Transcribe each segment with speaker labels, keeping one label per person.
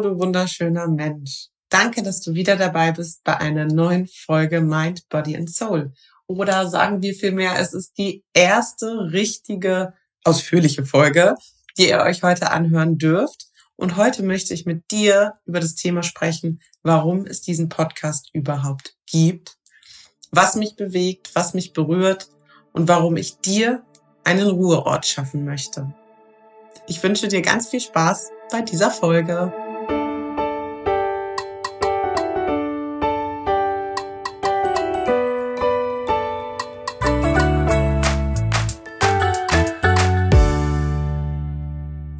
Speaker 1: du wunderschöner Mensch. Danke, dass du wieder dabei bist bei einer neuen Folge Mind, Body and Soul. Oder sagen wir vielmehr, es ist die erste richtige, ausführliche Folge, die ihr euch heute anhören dürft. Und heute möchte ich mit dir über das Thema sprechen, warum es diesen Podcast überhaupt gibt, was mich bewegt, was mich berührt und warum ich dir einen Ruheort schaffen möchte. Ich wünsche dir ganz viel Spaß bei dieser Folge.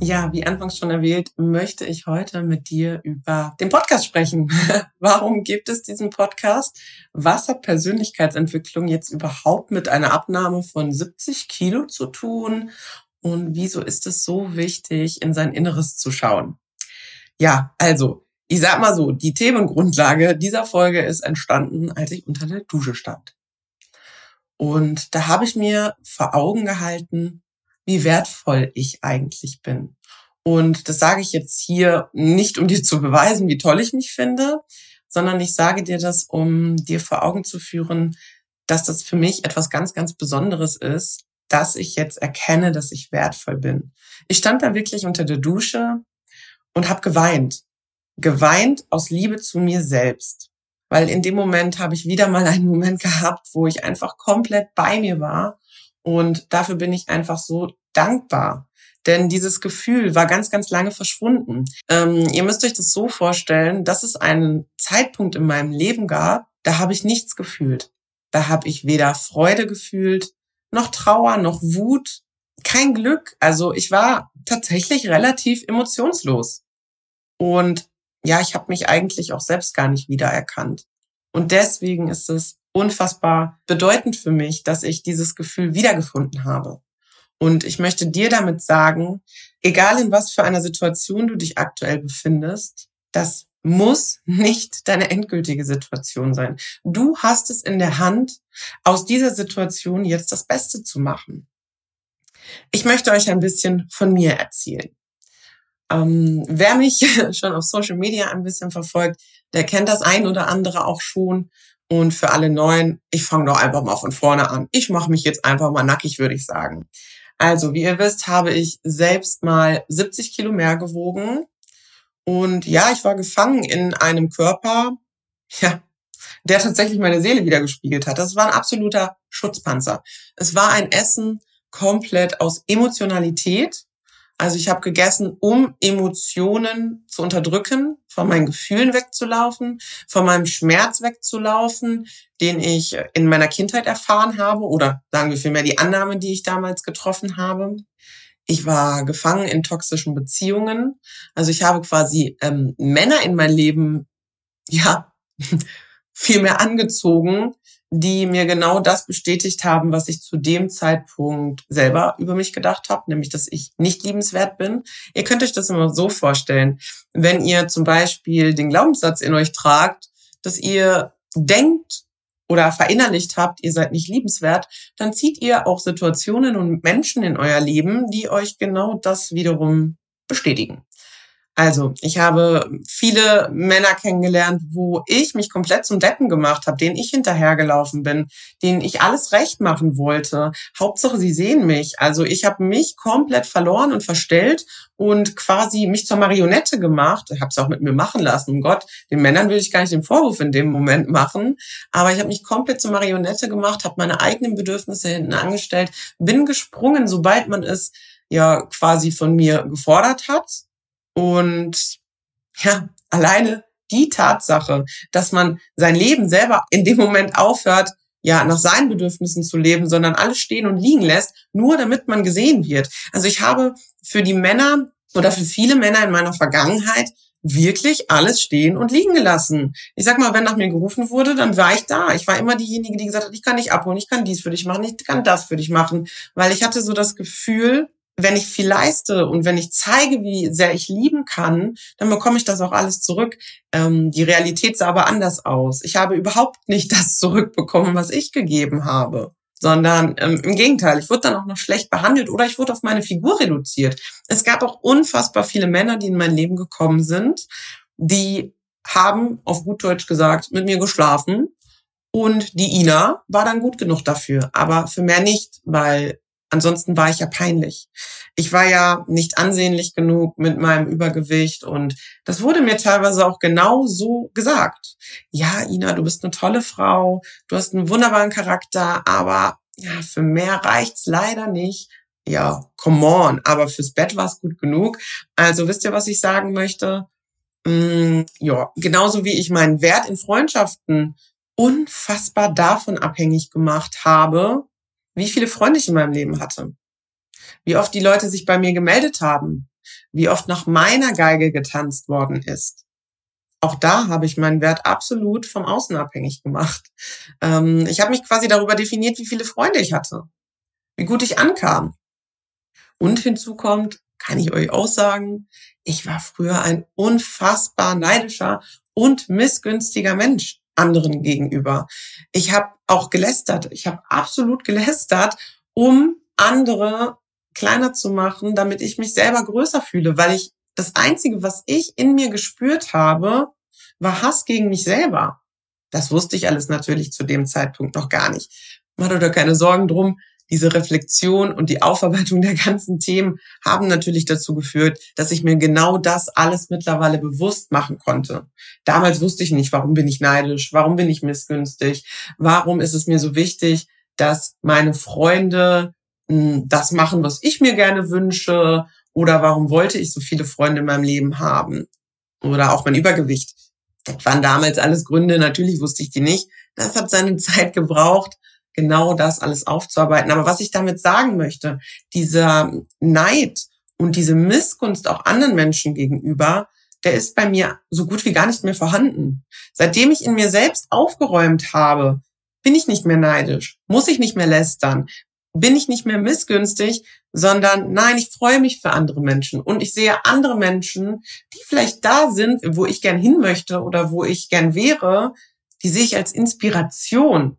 Speaker 1: Ja, wie anfangs schon erwähnt, möchte ich heute mit dir über den Podcast sprechen. Warum gibt es diesen Podcast? Was hat Persönlichkeitsentwicklung jetzt überhaupt mit einer Abnahme von 70 Kilo zu tun? Und wieso ist es so wichtig, in sein Inneres zu schauen? Ja, also, ich sag mal so, die Themengrundlage dieser Folge ist entstanden, als ich unter der Dusche stand. Und da habe ich mir vor Augen gehalten, wie wertvoll ich eigentlich bin. Und das sage ich jetzt hier nicht, um dir zu beweisen, wie toll ich mich finde, sondern ich sage dir das, um dir vor Augen zu führen, dass das für mich etwas ganz, ganz Besonderes ist, dass ich jetzt erkenne, dass ich wertvoll bin. Ich stand da wirklich unter der Dusche und habe geweint. Geweint aus Liebe zu mir selbst. Weil in dem Moment habe ich wieder mal einen Moment gehabt, wo ich einfach komplett bei mir war. Und dafür bin ich einfach so dankbar. Denn dieses Gefühl war ganz, ganz lange verschwunden. Ähm, ihr müsst euch das so vorstellen, dass es einen Zeitpunkt in meinem Leben gab, da habe ich nichts gefühlt. Da habe ich weder Freude gefühlt, noch Trauer, noch Wut, kein Glück. Also ich war tatsächlich relativ emotionslos. Und ja, ich habe mich eigentlich auch selbst gar nicht wiedererkannt. Und deswegen ist es unfassbar bedeutend für mich, dass ich dieses Gefühl wiedergefunden habe. Und ich möchte dir damit sagen, egal in was für einer Situation du dich aktuell befindest, das muss nicht deine endgültige Situation sein. Du hast es in der Hand, aus dieser Situation jetzt das Beste zu machen. Ich möchte euch ein bisschen von mir erzählen. Ähm, wer mich schon auf Social Media ein bisschen verfolgt, der kennt das ein oder andere auch schon. Und für alle Neuen, ich fange doch einfach mal von vorne an. Ich mache mich jetzt einfach mal nackig, würde ich sagen. Also, wie ihr wisst, habe ich selbst mal 70 Kilo mehr gewogen und ja, ich war gefangen in einem Körper, ja, der tatsächlich meine Seele wieder gespiegelt hat. Das war ein absoluter Schutzpanzer. Es war ein Essen komplett aus Emotionalität. Also ich habe gegessen, um Emotionen zu unterdrücken, von meinen Gefühlen wegzulaufen, von meinem Schmerz wegzulaufen, den ich in meiner Kindheit erfahren habe oder sagen wir vielmehr die Annahme, die ich damals getroffen habe. Ich war gefangen in toxischen Beziehungen. Also ich habe quasi ähm, Männer in mein Leben, ja, viel mehr angezogen, die mir genau das bestätigt haben, was ich zu dem Zeitpunkt selber über mich gedacht habe, nämlich, dass ich nicht liebenswert bin. Ihr könnt euch das immer so vorstellen, wenn ihr zum Beispiel den Glaubenssatz in euch tragt, dass ihr denkt, oder verinnerlicht habt, ihr seid nicht liebenswert, dann zieht ihr auch Situationen und Menschen in euer Leben, die euch genau das wiederum bestätigen. Also, ich habe viele Männer kennengelernt, wo ich mich komplett zum Deppen gemacht habe, denen ich hinterhergelaufen bin, denen ich alles recht machen wollte. Hauptsache, sie sehen mich. Also, ich habe mich komplett verloren und verstellt und quasi mich zur Marionette gemacht. Ich habe es auch mit mir machen lassen. Um Gott, den Männern will ich gar nicht den Vorwurf in dem Moment machen. Aber ich habe mich komplett zur Marionette gemacht, habe meine eigenen Bedürfnisse hinten angestellt, bin gesprungen, sobald man es ja quasi von mir gefordert hat und ja, alleine die Tatsache, dass man sein Leben selber in dem Moment aufhört, ja, nach seinen Bedürfnissen zu leben, sondern alles stehen und liegen lässt, nur damit man gesehen wird. Also ich habe für die Männer oder für viele Männer in meiner Vergangenheit wirklich alles stehen und liegen gelassen. Ich sag mal, wenn nach mir gerufen wurde, dann war ich da. Ich war immer diejenige, die gesagt hat, ich kann dich abholen, ich kann dies für dich machen, ich kann das für dich machen, weil ich hatte so das Gefühl, wenn ich viel leiste und wenn ich zeige, wie sehr ich lieben kann, dann bekomme ich das auch alles zurück. Ähm, die Realität sah aber anders aus. Ich habe überhaupt nicht das zurückbekommen, was ich gegeben habe. sondern ähm, im Gegenteil, ich wurde dann auch noch schlecht behandelt oder ich wurde auf meine Figur reduziert. Es gab auch unfassbar viele Männer, die in mein Leben gekommen sind, die haben auf gut Deutsch gesagt mit mir geschlafen und die Ina war dann gut genug dafür, aber für mehr nicht, weil ansonsten war ich ja peinlich. Ich war ja nicht ansehnlich genug mit meinem Übergewicht und das wurde mir teilweise auch genau so gesagt. Ja, Ina, du bist eine tolle Frau, du hast einen wunderbaren Charakter, aber ja, für mehr reicht's leider nicht. Ja, come on, aber fürs Bett war es gut genug. Also wisst ihr, was ich sagen möchte? Mm, ja, genauso wie ich meinen Wert in Freundschaften unfassbar davon abhängig gemacht habe, wie viele Freunde ich in meinem Leben hatte, wie oft die Leute sich bei mir gemeldet haben, wie oft nach meiner Geige getanzt worden ist. Auch da habe ich meinen Wert absolut vom Außen abhängig gemacht. Ähm, ich habe mich quasi darüber definiert, wie viele Freunde ich hatte, wie gut ich ankam. Und hinzu kommt, kann ich euch auch sagen, ich war früher ein unfassbar neidischer und missgünstiger Mensch anderen gegenüber. Ich habe auch gelästert. Ich habe absolut gelästert, um andere kleiner zu machen, damit ich mich selber größer fühle, weil ich das Einzige, was ich in mir gespürt habe, war Hass gegen mich selber. Das wusste ich alles natürlich zu dem Zeitpunkt noch gar nicht. Mach dir keine Sorgen drum diese Reflexion und die Aufarbeitung der ganzen Themen haben natürlich dazu geführt, dass ich mir genau das alles mittlerweile bewusst machen konnte. Damals wusste ich nicht, warum bin ich neidisch, warum bin ich missgünstig, warum ist es mir so wichtig, dass meine Freunde hm, das machen, was ich mir gerne wünsche, oder warum wollte ich so viele Freunde in meinem Leben haben, oder auch mein Übergewicht. Das waren damals alles Gründe, natürlich wusste ich die nicht. Das hat seine Zeit gebraucht, genau das alles aufzuarbeiten. Aber was ich damit sagen möchte, dieser Neid und diese Missgunst auch anderen Menschen gegenüber, der ist bei mir so gut wie gar nicht mehr vorhanden. Seitdem ich in mir selbst aufgeräumt habe, bin ich nicht mehr neidisch, muss ich nicht mehr lästern, bin ich nicht mehr missgünstig, sondern nein, ich freue mich für andere Menschen und ich sehe andere Menschen, die vielleicht da sind, wo ich gern hin möchte oder wo ich gern wäre, die sehe ich als Inspiration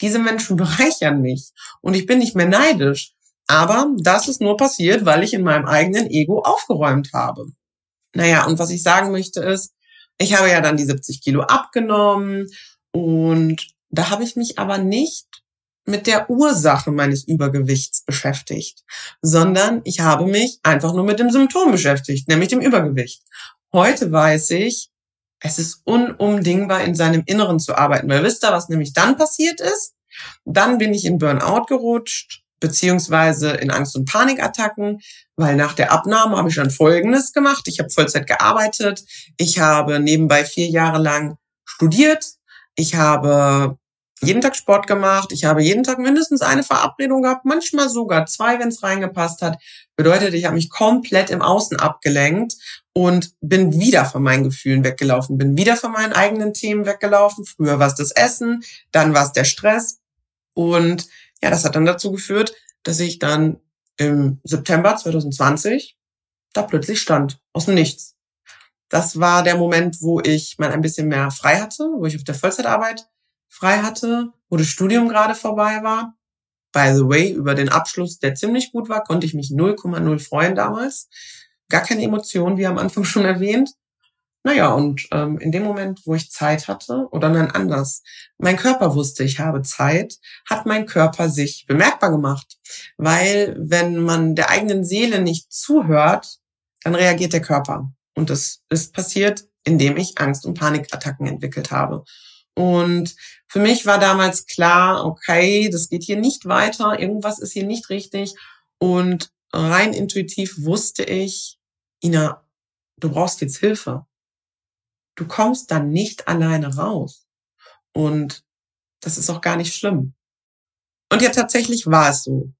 Speaker 1: diese Menschen bereichern mich und ich bin nicht mehr neidisch. Aber das ist nur passiert, weil ich in meinem eigenen Ego aufgeräumt habe. Naja, und was ich sagen möchte ist, ich habe ja dann die 70 Kilo abgenommen und da habe ich mich aber nicht mit der Ursache meines Übergewichts beschäftigt, sondern ich habe mich einfach nur mit dem Symptom beschäftigt, nämlich dem Übergewicht. Heute weiß ich, es ist unumdingbar, in seinem Inneren zu arbeiten. Weil wisst ihr, was nämlich dann passiert ist? Dann bin ich in Burnout gerutscht, beziehungsweise in Angst- und Panikattacken, weil nach der Abnahme habe ich dann Folgendes gemacht. Ich habe Vollzeit gearbeitet. Ich habe nebenbei vier Jahre lang studiert. Ich habe jeden Tag Sport gemacht. Ich habe jeden Tag mindestens eine Verabredung gehabt, manchmal sogar zwei, wenn es reingepasst hat. Bedeutet, ich habe mich komplett im Außen abgelenkt und bin wieder von meinen Gefühlen weggelaufen, bin wieder von meinen eigenen Themen weggelaufen. Früher war es das Essen, dann war es der Stress. Und ja, das hat dann dazu geführt, dass ich dann im September 2020 da plötzlich stand, aus dem Nichts. Das war der Moment, wo ich mal ein bisschen mehr frei hatte, wo ich auf der Vollzeitarbeit frei hatte, wo das Studium gerade vorbei war. By the way, über den Abschluss, der ziemlich gut war, konnte ich mich 0,0 freuen damals. Gar keine Emotionen, wie am Anfang schon erwähnt. Naja, und ähm, in dem Moment, wo ich Zeit hatte, oder nein, anders, mein Körper wusste, ich habe Zeit, hat mein Körper sich bemerkbar gemacht. Weil wenn man der eigenen Seele nicht zuhört, dann reagiert der Körper. Und das ist passiert, indem ich Angst- und Panikattacken entwickelt habe. Und für mich war damals klar, okay, das geht hier nicht weiter, irgendwas ist hier nicht richtig. Und rein intuitiv wusste ich, Ina, du brauchst jetzt Hilfe. Du kommst dann nicht alleine raus. Und das ist auch gar nicht schlimm. Und ja, tatsächlich war es so.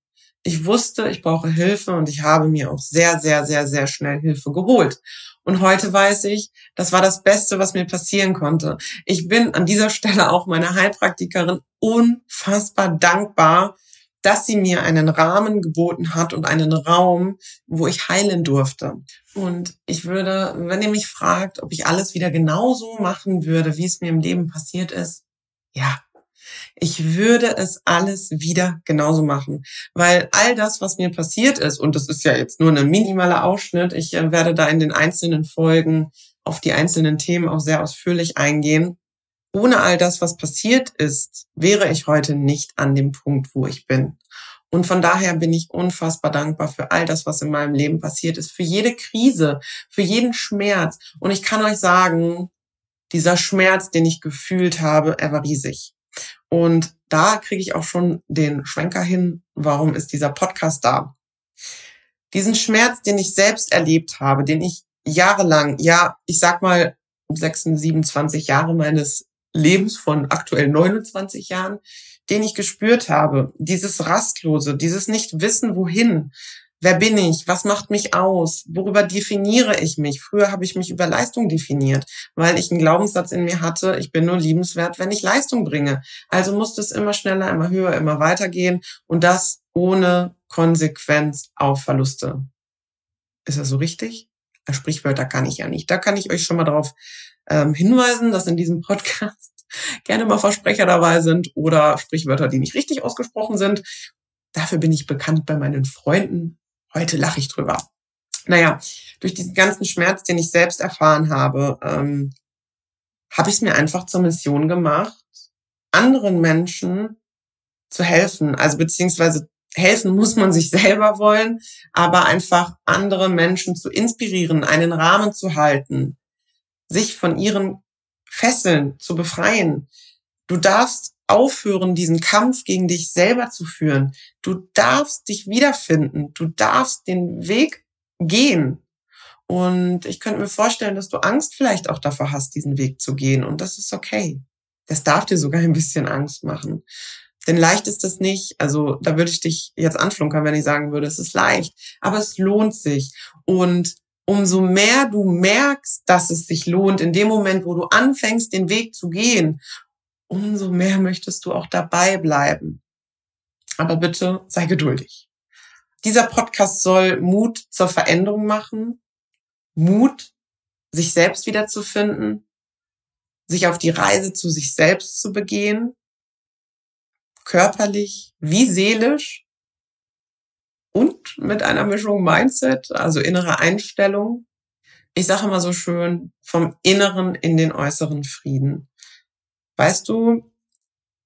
Speaker 1: Ich wusste, ich brauche Hilfe und ich habe mir auch sehr, sehr, sehr, sehr schnell Hilfe geholt. Und heute weiß ich, das war das Beste, was mir passieren konnte. Ich bin an dieser Stelle auch meiner Heilpraktikerin unfassbar dankbar, dass sie mir einen Rahmen geboten hat und einen Raum, wo ich heilen durfte. Und ich würde, wenn ihr mich fragt, ob ich alles wieder genauso machen würde, wie es mir im Leben passiert ist, ja, Ich würde es alles wieder genauso machen, weil all das, was mir passiert ist, und das ist ja jetzt nur ein minimaler Ausschnitt, ich äh, werde da in den einzelnen Folgen auf die einzelnen Themen auch sehr ausführlich eingehen. Ohne all das, was passiert ist, wäre ich heute nicht an dem Punkt, wo ich bin. Und von daher bin ich unfassbar dankbar für all das, was in meinem Leben passiert ist, für jede Krise, für jeden Schmerz. Und ich kann euch sagen, dieser Schmerz, den ich gefühlt habe, er war riesig. Und da kriege ich auch schon den Schwenker hin, warum ist dieser Podcast da? Diesen Schmerz, den ich selbst erlebt habe, den ich jahrelang, ja, ich sag mal 26, 27 Jahre meines Lebens von aktuell 29 Jahren, den ich gespürt habe, dieses Rastlose, dieses Nicht-Wissen, wohin, Wer bin ich? Was macht mich aus? Worüber definiere ich mich? Früher habe ich mich über Leistung definiert, weil ich einen Glaubenssatz in mir hatte, ich bin nur liebenswert, wenn ich Leistung bringe. Also musste es immer schneller, immer höher, immer weitergehen und das ohne Konsequenz auf Verluste. Ist das so richtig? Sprichwörter kann ich ja nicht. Da kann ich euch schon mal darauf ähm, hinweisen, dass in diesem Podcast gerne mal Versprecher dabei sind oder Sprichwörter, die nicht richtig ausgesprochen sind. Dafür bin ich bekannt bei meinen Freunden Heute lache ich drüber. Naja, durch diesen ganzen Schmerz, den ich selbst erfahren habe, ähm, habe ich es mir einfach zur Mission gemacht, anderen Menschen zu helfen. Also beziehungsweise helfen muss man sich selber wollen, aber einfach andere Menschen zu inspirieren, einen Rahmen zu halten, sich von ihren Fesseln zu befreien. Du darfst aufhören, diesen Kampf gegen dich selber zu führen. Du darfst dich wiederfinden. Du darfst den Weg gehen. Und ich könnte mir vorstellen, dass du Angst vielleicht auch davor hast, diesen Weg zu gehen. Und das ist okay. Das darf dir sogar ein bisschen Angst machen. Denn leicht ist das nicht. Also da würde ich dich jetzt anflunkern, wenn ich sagen würde, es ist leicht. Aber es lohnt sich. Und umso mehr du merkst, dass es sich lohnt, in dem Moment, wo du anfängst, den Weg zu gehen umso mehr möchtest du auch dabei bleiben. Aber bitte sei geduldig. Dieser Podcast soll Mut zur Veränderung machen, Mut, sich selbst wiederzufinden, sich auf die Reise zu sich selbst zu begehen, körperlich wie seelisch und mit einer Mischung Mindset, also innere Einstellung. Ich sage immer so schön, vom Inneren in den äußeren Frieden. Weißt du,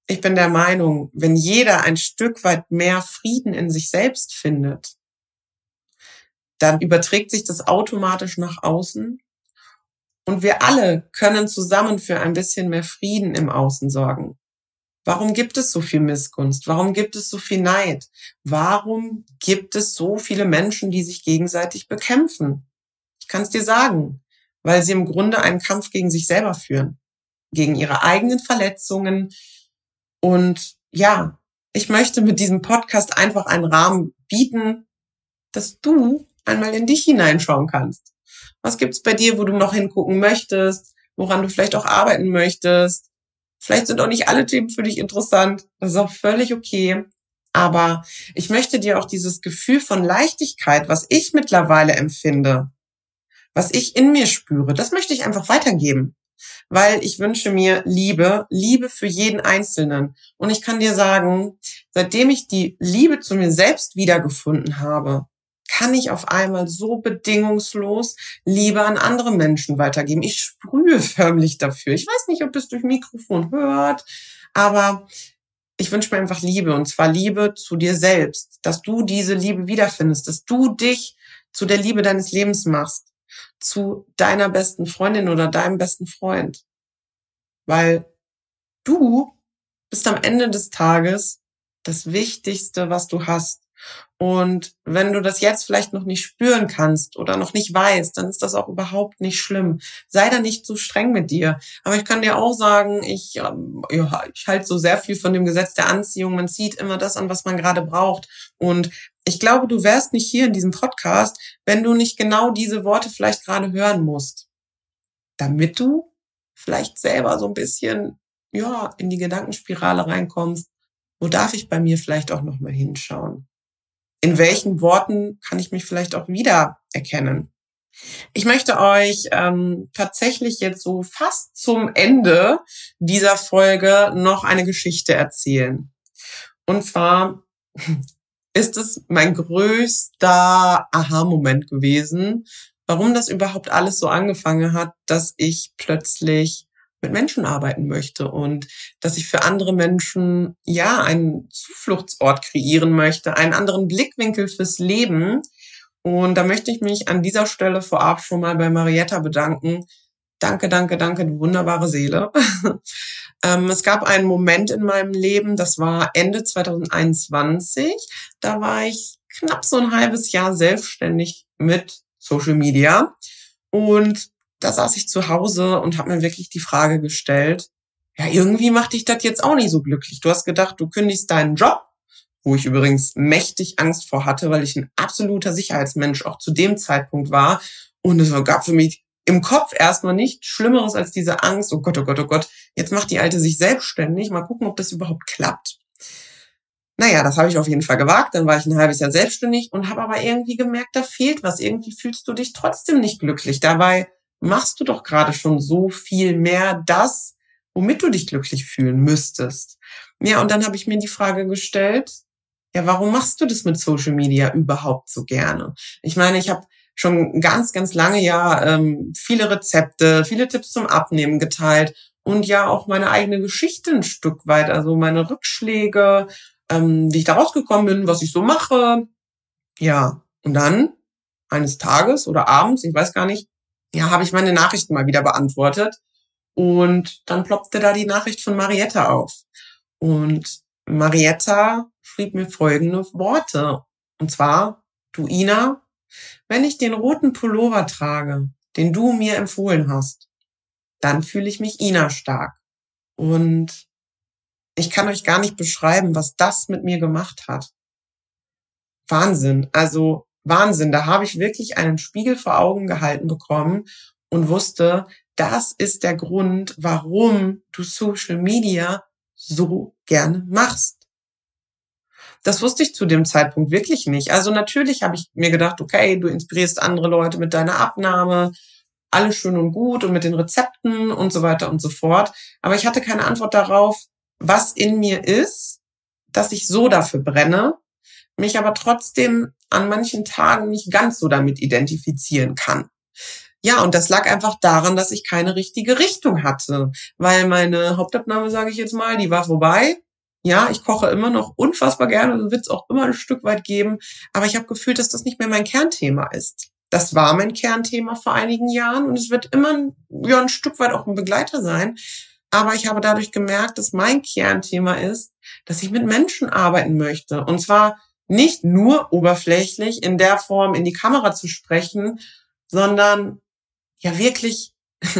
Speaker 1: ich bin der Meinung, wenn jeder ein Stück weit mehr Frieden in sich selbst findet, dann überträgt sich das automatisch nach außen. Und wir alle können zusammen für ein bisschen mehr Frieden im Außen sorgen. Warum gibt es so viel Missgunst? Warum gibt es so viel Neid? Warum gibt es so viele Menschen, die sich gegenseitig bekämpfen? Ich kann es dir sagen, weil sie im Grunde einen Kampf gegen sich selber führen gegen ihre eigenen Verletzungen. Und ja, ich möchte mit diesem Podcast einfach einen Rahmen bieten, dass du einmal in dich hineinschauen kannst. Was gibt's bei dir, wo du noch hingucken möchtest, woran du vielleicht auch arbeiten möchtest? Vielleicht sind auch nicht alle Themen für dich interessant. Das ist auch völlig okay. Aber ich möchte dir auch dieses Gefühl von Leichtigkeit, was ich mittlerweile empfinde, was ich in mir spüre, das möchte ich einfach weitergeben weil ich wünsche mir Liebe, Liebe für jeden Einzelnen. Und ich kann dir sagen, seitdem ich die Liebe zu mir selbst wiedergefunden habe, kann ich auf einmal so bedingungslos Liebe an andere Menschen weitergeben. Ich sprühe förmlich dafür. Ich weiß nicht, ob es durch Mikrofon hört, aber ich wünsche mir einfach Liebe und zwar Liebe zu dir selbst, dass du diese Liebe wiederfindest, dass du dich zu der Liebe deines Lebens machst zu deiner besten Freundin oder deinem besten Freund. Weil du bist am Ende des Tages das Wichtigste, was du hast. Und wenn du das jetzt vielleicht noch nicht spüren kannst oder noch nicht weißt, dann ist das auch überhaupt nicht schlimm. Sei da nicht so streng mit dir. Aber ich kann dir auch sagen, ich, ähm, ja, ich halte so sehr viel von dem Gesetz der Anziehung. Man zieht immer das an, was man gerade braucht. Und ich glaube, du wärst nicht hier in diesem Podcast, wenn du nicht genau diese Worte vielleicht gerade hören musst. Damit du vielleicht selber so ein bisschen, ja, in die Gedankenspirale reinkommst. Wo darf ich bei mir vielleicht auch nochmal hinschauen? In welchen Worten kann ich mich vielleicht auch wieder erkennen? Ich möchte euch ähm, tatsächlich jetzt so fast zum Ende dieser Folge noch eine Geschichte erzählen. Und zwar ist es mein größter Aha-Moment gewesen, warum das überhaupt alles so angefangen hat, dass ich plötzlich mit Menschen arbeiten möchte und dass ich für andere Menschen ja einen Zufluchtsort kreieren möchte, einen anderen Blickwinkel fürs Leben. Und da möchte ich mich an dieser Stelle vorab schon mal bei Marietta bedanken. Danke, danke, danke, du wunderbare Seele. ähm, es gab einen Moment in meinem Leben, das war Ende 2021. Da war ich knapp so ein halbes Jahr selbstständig mit Social Media. Und da saß ich zu Hause und habe mir wirklich die Frage gestellt, ja, irgendwie macht dich das jetzt auch nicht so glücklich. Du hast gedacht, du kündigst deinen Job, wo ich übrigens mächtig Angst vor hatte, weil ich ein absoluter Sicherheitsmensch auch zu dem Zeitpunkt war. Und es gab für mich im Kopf erstmal nichts Schlimmeres als diese Angst, oh Gott, oh Gott, oh Gott, jetzt macht die Alte sich selbstständig, mal gucken, ob das überhaupt klappt. Naja, das habe ich auf jeden Fall gewagt. Dann war ich ein halbes Jahr selbstständig und habe aber irgendwie gemerkt, da fehlt was. Irgendwie fühlst du dich trotzdem nicht glücklich. Dabei machst du doch gerade schon so viel mehr das, womit du dich glücklich fühlen müsstest. Ja, und dann habe ich mir die Frage gestellt, ja, warum machst du das mit Social Media überhaupt so gerne? Ich meine, ich habe schon ganz, ganz lange ja ähm, viele Rezepte, viele Tipps zum Abnehmen geteilt und ja auch meine eigene Geschichte ein Stück weit, also meine Rückschläge, ähm, wie ich da rausgekommen bin, was ich so mache. Ja, und dann eines Tages oder abends, ich weiß gar nicht, ja, habe ich meine Nachrichten mal wieder beantwortet. Und dann ploppte da die Nachricht von Marietta auf. Und Marietta schrieb mir folgende Worte. Und zwar, du Ina, wenn ich den roten Pullover trage, den du mir empfohlen hast, dann fühle ich mich Ina stark. Und ich kann euch gar nicht beschreiben, was das mit mir gemacht hat. Wahnsinn. Also Wahnsinn. Da habe ich wirklich einen Spiegel vor Augen gehalten bekommen und wusste, das ist der Grund, warum du Social Media so gerne machst. Das wusste ich zu dem Zeitpunkt wirklich nicht. Also natürlich habe ich mir gedacht, okay, du inspirierst andere Leute mit deiner Abnahme, alles schön und gut und mit den Rezepten und so weiter und so fort. Aber ich hatte keine Antwort darauf, was in mir ist, dass ich so dafür brenne, mich aber trotzdem an manchen Tagen nicht ganz so damit identifizieren kann. Ja, und das lag einfach daran, dass ich keine richtige Richtung hatte, weil meine Hauptabnahme, sage ich jetzt mal, die war vorbei. Ja, ich koche immer noch unfassbar gerne, und wird es auch immer ein Stück weit geben, aber ich habe gefühlt, dass das nicht mehr mein Kernthema ist. Das war mein Kernthema vor einigen Jahren und es wird immer ja, ein Stück weit auch ein Begleiter sein. Aber ich habe dadurch gemerkt, dass mein Kernthema ist, dass ich mit Menschen arbeiten möchte. Und zwar nicht nur oberflächlich in der Form in die Kamera zu sprechen, sondern ja wirklich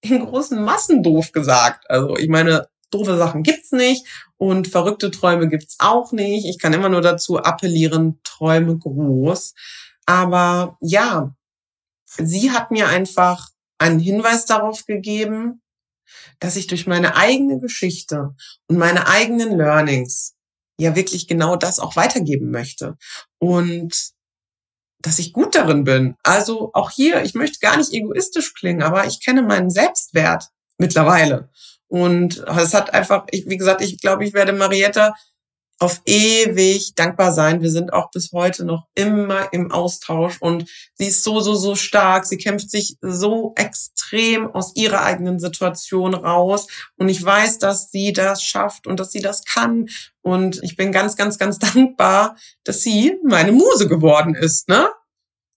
Speaker 1: in großen Massen doof gesagt. Also ich meine, doofe Sachen gibt's nicht und verrückte Träume gibt's auch nicht. Ich kann immer nur dazu appellieren, Träume groß. Aber ja, sie hat mir einfach einen Hinweis darauf gegeben, dass ich durch meine eigene Geschichte und meine eigenen Learnings ja wirklich genau das auch weitergeben möchte. Und dass ich gut darin bin. Also auch hier, ich möchte gar nicht egoistisch klingen, aber ich kenne meinen Selbstwert mittlerweile. Und es hat einfach, ich, wie gesagt, ich glaube, ich werde Marietta auf ewig dankbar sein. Wir sind auch bis heute noch immer im Austausch und sie ist so, so, so stark. Sie kämpft sich so extrem aus ihrer eigenen Situation raus und ich weiß, dass sie das schafft und dass sie das kann und ich bin ganz, ganz, ganz dankbar, dass sie meine Muse geworden ist, ne?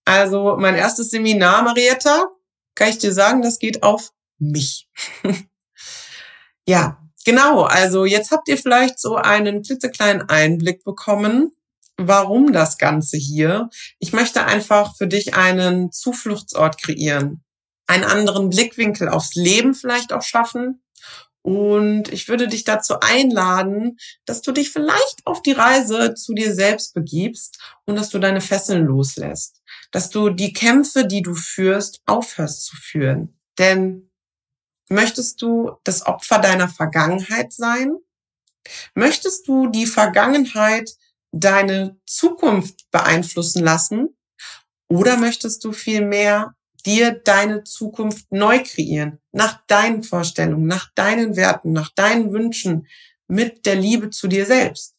Speaker 1: Also mein erstes Seminar, Marietta, kann ich dir sagen, das geht auf mich. ja, Genau, also jetzt habt ihr vielleicht so einen klitzekleinen Einblick bekommen, warum das Ganze hier. Ich möchte einfach für dich einen Zufluchtsort kreieren, einen anderen Blickwinkel aufs Leben vielleicht auch schaffen. Und ich würde dich dazu einladen, dass du dich vielleicht auf die Reise zu dir selbst begibst und dass du deine Fesseln loslässt. Dass du die Kämpfe, die du führst, aufhörst zu führen. Denn Möchtest du das Opfer deiner Vergangenheit sein? Möchtest du die Vergangenheit deine Zukunft beeinflussen lassen? Oder möchtest du vielmehr dir deine Zukunft neu kreieren, nach deinen Vorstellungen, nach deinen Werten, nach deinen Wünschen, mit der Liebe zu dir selbst.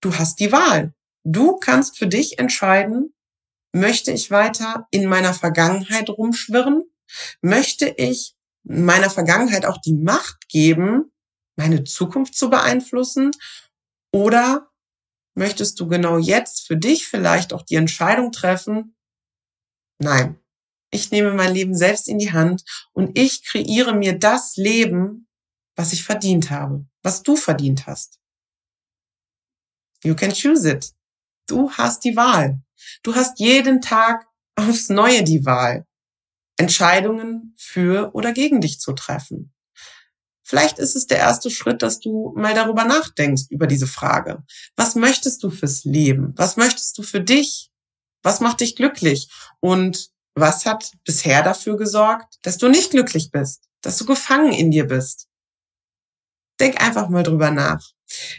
Speaker 1: Du hast die Wahl. Du kannst für dich entscheiden, möchte ich weiter in meiner Vergangenheit rumschwirren? Möchte ich meiner Vergangenheit auch die Macht geben, meine Zukunft zu beeinflussen? Oder möchtest du genau jetzt für dich vielleicht auch die Entscheidung treffen, nein, ich nehme mein Leben selbst in die Hand und ich kreiere mir das Leben, was ich verdient habe, was du verdient hast. You can choose it. Du hast die Wahl. Du hast jeden Tag aufs Neue die Wahl, Entscheidungen für oder gegen dich zu treffen. Vielleicht ist es der erste Schritt, dass du mal darüber nachdenkst, über diese Frage. Was möchtest du fürs Leben? Was möchtest du für dich? Was macht dich glücklich? Und was hat bisher dafür gesorgt, dass du nicht glücklich bist, dass du gefangen in dir bist? Denk einfach mal drüber nach.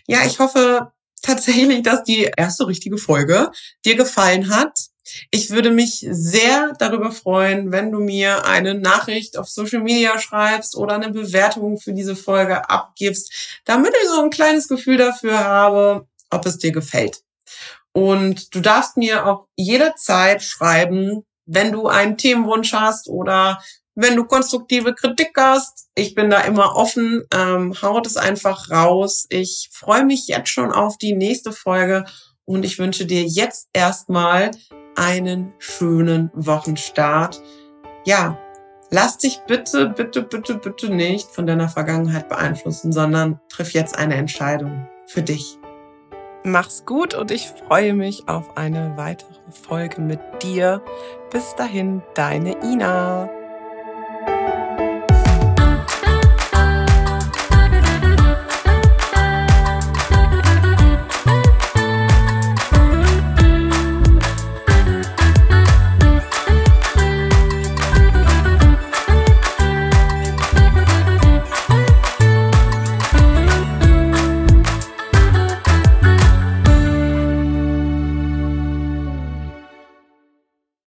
Speaker 1: Ja, ich hoffe tatsächlich, dass die erste richtige Folge dir gefallen hat. Ich würde mich sehr darüber freuen, wenn du mir eine Nachricht auf Social Media schreibst oder eine Bewertung für diese Folge abgibst, damit ich so ein kleines Gefühl dafür habe, ob es dir gefällt. Und du darfst mir auch jederzeit schreiben, wenn du einen Themenwunsch hast oder wenn du konstruktive Kritik hast. Ich bin da immer offen. Ähm, haut es einfach raus. Ich freue mich jetzt schon auf die nächste Folge und ich wünsche dir jetzt erstmal einen schönen Wochenstart. Ja, lass dich bitte, bitte, bitte, bitte nicht von deiner Vergangenheit beeinflussen, sondern triff jetzt eine Entscheidung für dich. Mach's gut und ich freue mich auf eine weitere Folge mit dir. Bis dahin, deine Ina.